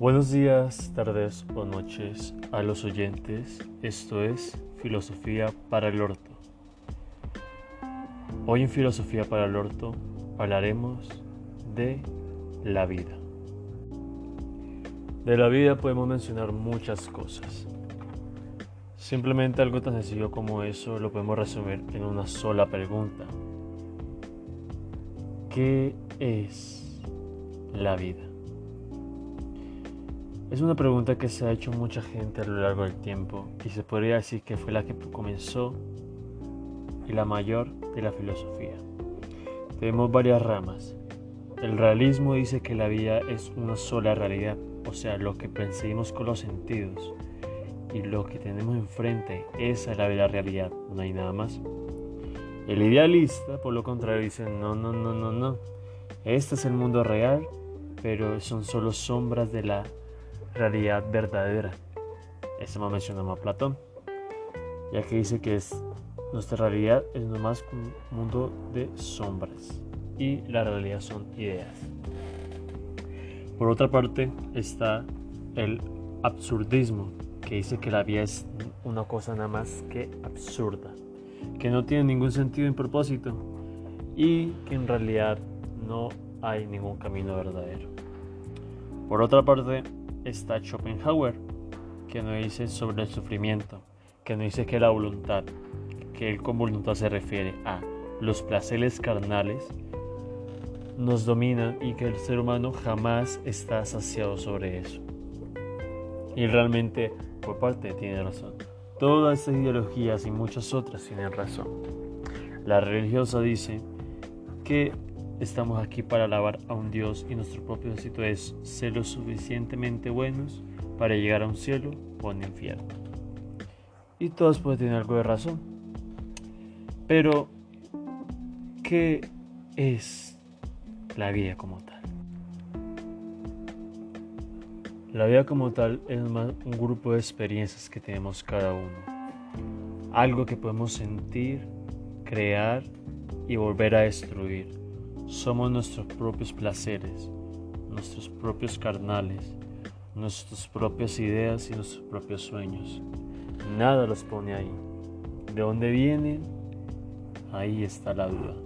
Buenos días, tardes o noches a los oyentes. Esto es Filosofía para el Orto. Hoy en Filosofía para el Orto hablaremos de la vida. De la vida podemos mencionar muchas cosas. Simplemente algo tan sencillo como eso lo podemos resumir en una sola pregunta. ¿Qué es la vida? Es una pregunta que se ha hecho mucha gente a lo largo del tiempo y se podría decir que fue la que comenzó y la mayor de la filosofía. Tenemos varias ramas. El realismo dice que la vida es una sola realidad, o sea, lo que percibimos con los sentidos y lo que tenemos enfrente, es la realidad, no hay nada más. El idealista, por lo contrario, dice, no, no, no, no, no. Este es el mundo real, pero son solo sombras de la realidad verdadera. Eso me mencionamos a Platón, ya que dice que es, nuestra realidad es nomás un mundo de sombras y la realidad son ideas. Por otra parte está el absurdismo, que dice que la vida es una cosa nada más que absurda, que no tiene ningún sentido ni propósito y que en realidad no hay ningún camino verdadero. Por otra parte está Schopenhauer, que nos dice sobre el sufrimiento, que nos dice que la voluntad, que él con voluntad se refiere a los placeres carnales, nos dominan y que el ser humano jamás está saciado sobre eso. Y realmente, por parte, tiene razón. Todas estas ideologías y muchas otras tienen razón. La religiosa dice que estamos aquí para alabar a un Dios y nuestro propósito es ser lo suficientemente buenos para llegar a un cielo o un infierno. Y todos pueden tener algo de razón. Pero, ¿qué es la vida como tal? La vida como tal es más un grupo de experiencias que tenemos cada uno. Algo que podemos sentir, crear y volver a destruir somos nuestros propios placeres, nuestros propios carnales, nuestras propias ideas y nuestros propios sueños. Nada los pone ahí. ¿De dónde vienen? Ahí está la duda.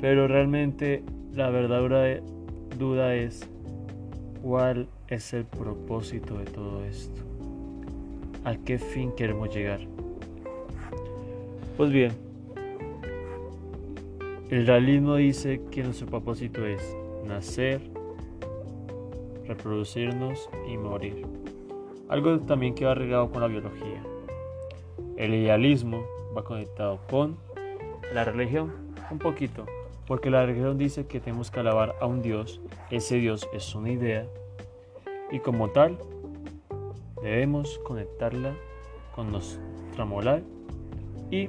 Pero realmente la verdadera duda es cuál es el propósito de todo esto. ¿A qué fin queremos llegar? Pues bien, el realismo dice que nuestro propósito es nacer, reproducirnos y morir. Algo también que va regado con la biología. El idealismo va conectado con la religión, un poquito, porque la religión dice que tenemos que alabar a un Dios, ese Dios es una idea, y como tal debemos conectarla con nuestra moral y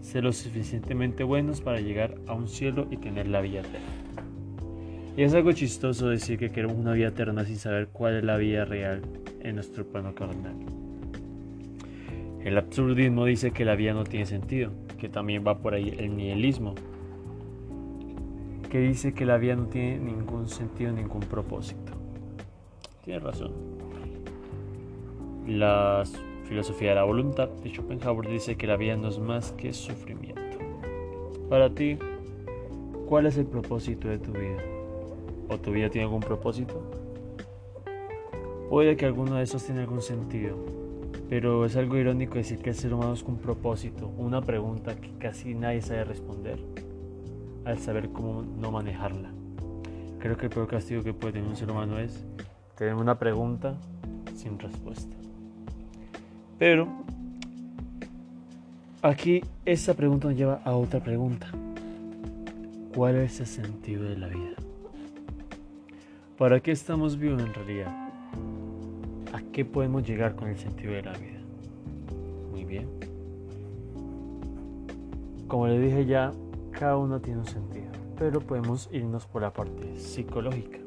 ser lo suficientemente buenos para llegar a un cielo y tener la vida eterna. Y es algo chistoso decir que queremos una vida eterna sin saber cuál es la vida real en nuestro plano carnal. El absurdismo dice que la vida no tiene sentido, que también va por ahí el nihilismo, que dice que la vida no tiene ningún sentido, ningún propósito. Tiene razón. Las Filosofía de la voluntad de Schopenhauer dice que la vida no es más que sufrimiento. Para ti, ¿cuál es el propósito de tu vida? ¿O tu vida tiene algún propósito? Puede que alguno de esos tenga algún sentido, pero es algo irónico decir que el ser humano es un propósito, una pregunta que casi nadie sabe responder al saber cómo no manejarla. Creo que el peor castigo que puede tener un ser humano es tener una pregunta sin respuesta. Pero aquí esta pregunta nos lleva a otra pregunta. ¿Cuál es el sentido de la vida? ¿Para qué estamos vivos en realidad? ¿A qué podemos llegar con el sentido de la vida? Muy bien. Como le dije ya, cada uno tiene un sentido, pero podemos irnos por la parte psicológica.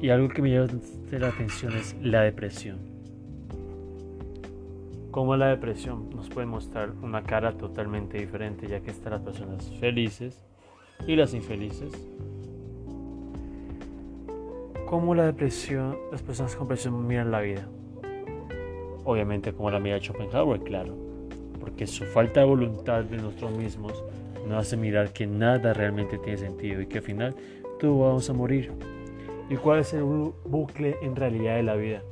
Y algo que me llama la atención es la depresión. Como la depresión nos puede mostrar una cara totalmente diferente, ya que están las personas felices y las infelices. ¿Cómo la depresión, las personas con depresión miran la vida? Obviamente como la mira Schopenhauer, claro, porque su falta de voluntad de nosotros mismos nos hace mirar que nada realmente tiene sentido y que al final todos vamos a morir. ¿Y cuál es el bucle en realidad de la vida?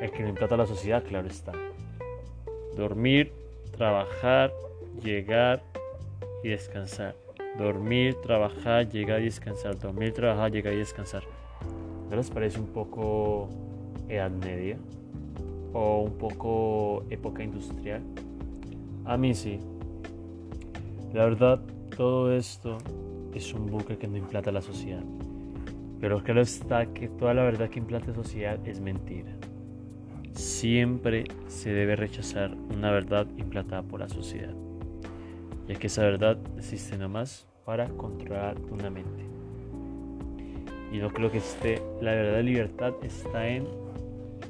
El que le implanta la sociedad, claro está. Dormir, trabajar, llegar y descansar. Dormir, trabajar, llegar y descansar. Dormir, trabajar, llegar y descansar. ¿No les parece un poco Edad Media? ¿O un poco época industrial? A mí sí. La verdad, todo esto es un buque que no implanta la sociedad. Pero claro está que toda la verdad que implanta la sociedad es mentira. Siempre se debe rechazar una verdad implantada por la sociedad, ya que esa verdad existe nomás para controlar una mente. Y no creo que esté, la verdad de libertad está en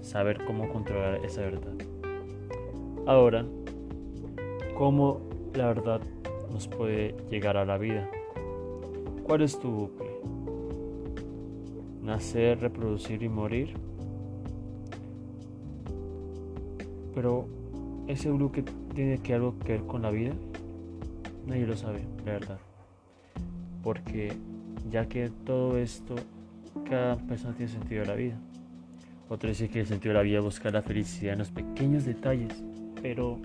saber cómo controlar esa verdad. Ahora, ¿cómo la verdad nos puede llegar a la vida? ¿Cuál es tu bucle? ¿Nacer, reproducir y morir? Pero ese bucle tiene que algo que ver con la vida, nadie lo sabe, la verdad porque ya que todo esto, cada persona tiene sentido de la vida. Otro dice que el sentido de la vida es buscar la felicidad en los pequeños detalles, pero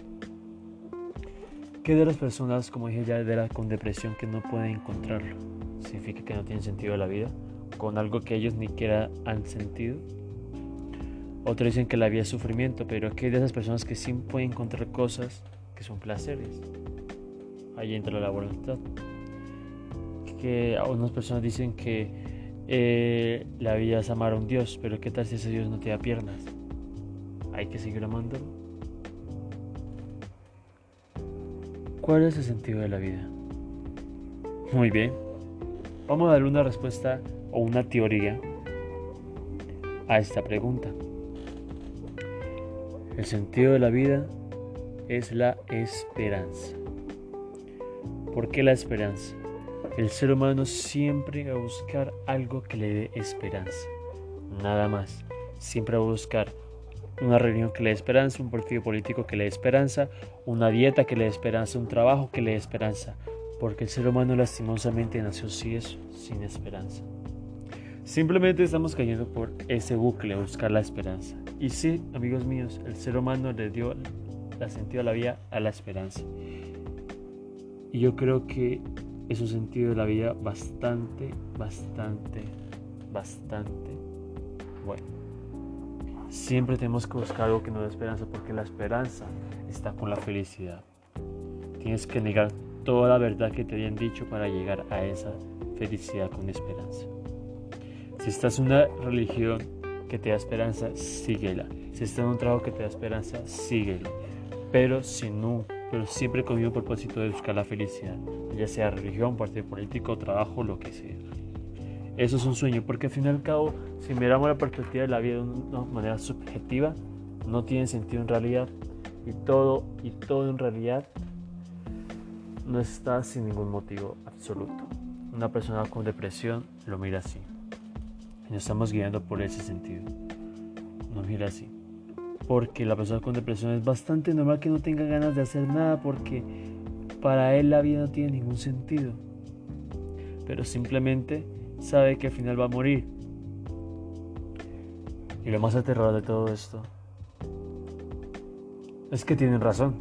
¿qué de las personas, como dije ya, de la, con depresión que no pueden encontrarlo? ¿Significa que no tienen sentido de la vida? ¿Con algo que ellos ni siquiera han sentido? Otros dicen que la vida es sufrimiento, pero ¿qué de esas personas que sí pueden encontrar cosas que son placeres? Ahí entra la voluntad que algunas personas dicen que eh, la vida es amar a un Dios, pero ¿qué tal si ese Dios no te da piernas? Hay que seguir amándolo. ¿Cuál es el sentido de la vida? Muy bien. Vamos a darle una respuesta o una teoría a esta pregunta. El sentido de la vida es la esperanza. ¿Por qué la esperanza? El ser humano siempre va a buscar algo que le dé esperanza. Nada más. Siempre va a buscar una reunión que le dé esperanza, un partido político que le dé esperanza, una dieta que le dé esperanza, un trabajo que le dé esperanza. Porque el ser humano lastimosamente nació así eso, sin esperanza. Simplemente estamos cayendo por ese bucle, buscar la esperanza. Y sí, amigos míos, el ser humano le dio la sentido a la vida a la esperanza. Y yo creo que es un sentido de la vida bastante, bastante, bastante bueno. Siempre tenemos que buscar algo que nos dé esperanza porque la esperanza está con la felicidad. Tienes que negar toda la verdad que te hayan dicho para llegar a esa felicidad con esperanza. Si estás en una religión que te da esperanza, síguela. Si estás en un trabajo que te da esperanza, síguelo. Pero si no pero siempre con el propósito de buscar la felicidad, ya sea religión, partido político, trabajo, lo que sea. Eso es un sueño, porque al fin y al cabo, si miramos la perspectiva de la vida de una manera subjetiva, no tiene sentido en realidad. Y todo, y todo en realidad no está sin ningún motivo absoluto. Una persona con depresión lo mira así. Nos estamos guiando por ese sentido. Nos mira así porque la persona con depresión es bastante normal que no tenga ganas de hacer nada porque para él la vida no tiene ningún sentido. Pero simplemente sabe que al final va a morir. Y lo más aterrador de todo esto es que tienen razón.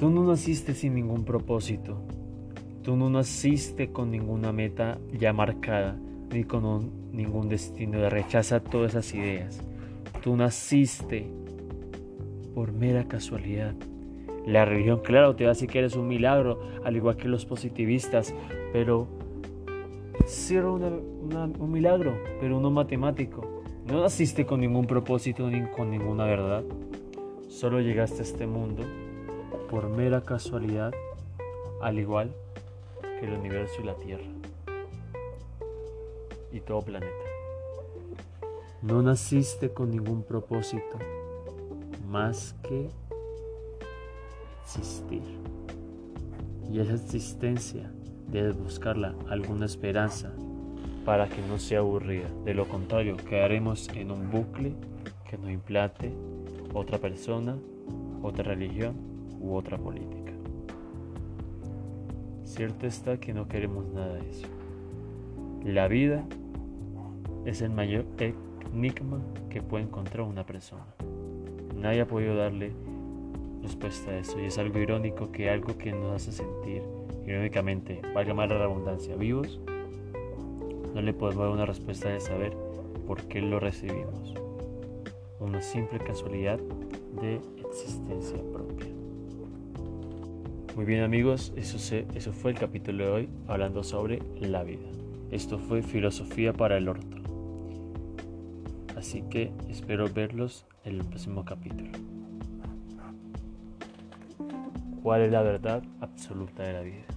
Tú no naciste sin ningún propósito. Tú no naciste con ninguna meta ya marcada, ni con ningún destino. Rechaza todas esas ideas. Tú naciste por mera casualidad. La religión, claro, te va a decir que eres un milagro, al igual que los positivistas, pero cierra un milagro, pero uno matemático. No naciste con ningún propósito ni con ninguna verdad. Solo llegaste a este mundo por mera casualidad, al igual que el universo y la Tierra y todo planeta. No naciste con ningún propósito más que existir. Y esa existencia debes buscarla alguna esperanza para que no sea aburrida. De lo contrario, quedaremos en un bucle que nos implante otra persona, otra religión u otra política. Cierto está que no queremos nada de eso. La vida es el mayor enigma que puede encontrar una persona. Nadie ha podido darle respuesta a eso y es algo irónico que algo que nos hace sentir irónicamente, valga más la redundancia, vivos, no le podemos dar una respuesta de saber por qué lo recibimos. Una simple casualidad de existencia propia. Muy bien amigos, eso, eso fue el capítulo de hoy hablando sobre la vida. Esto fue Filosofía para el Orto. Así que espero verlos en el próximo capítulo. ¿Cuál es la verdad absoluta de la vida?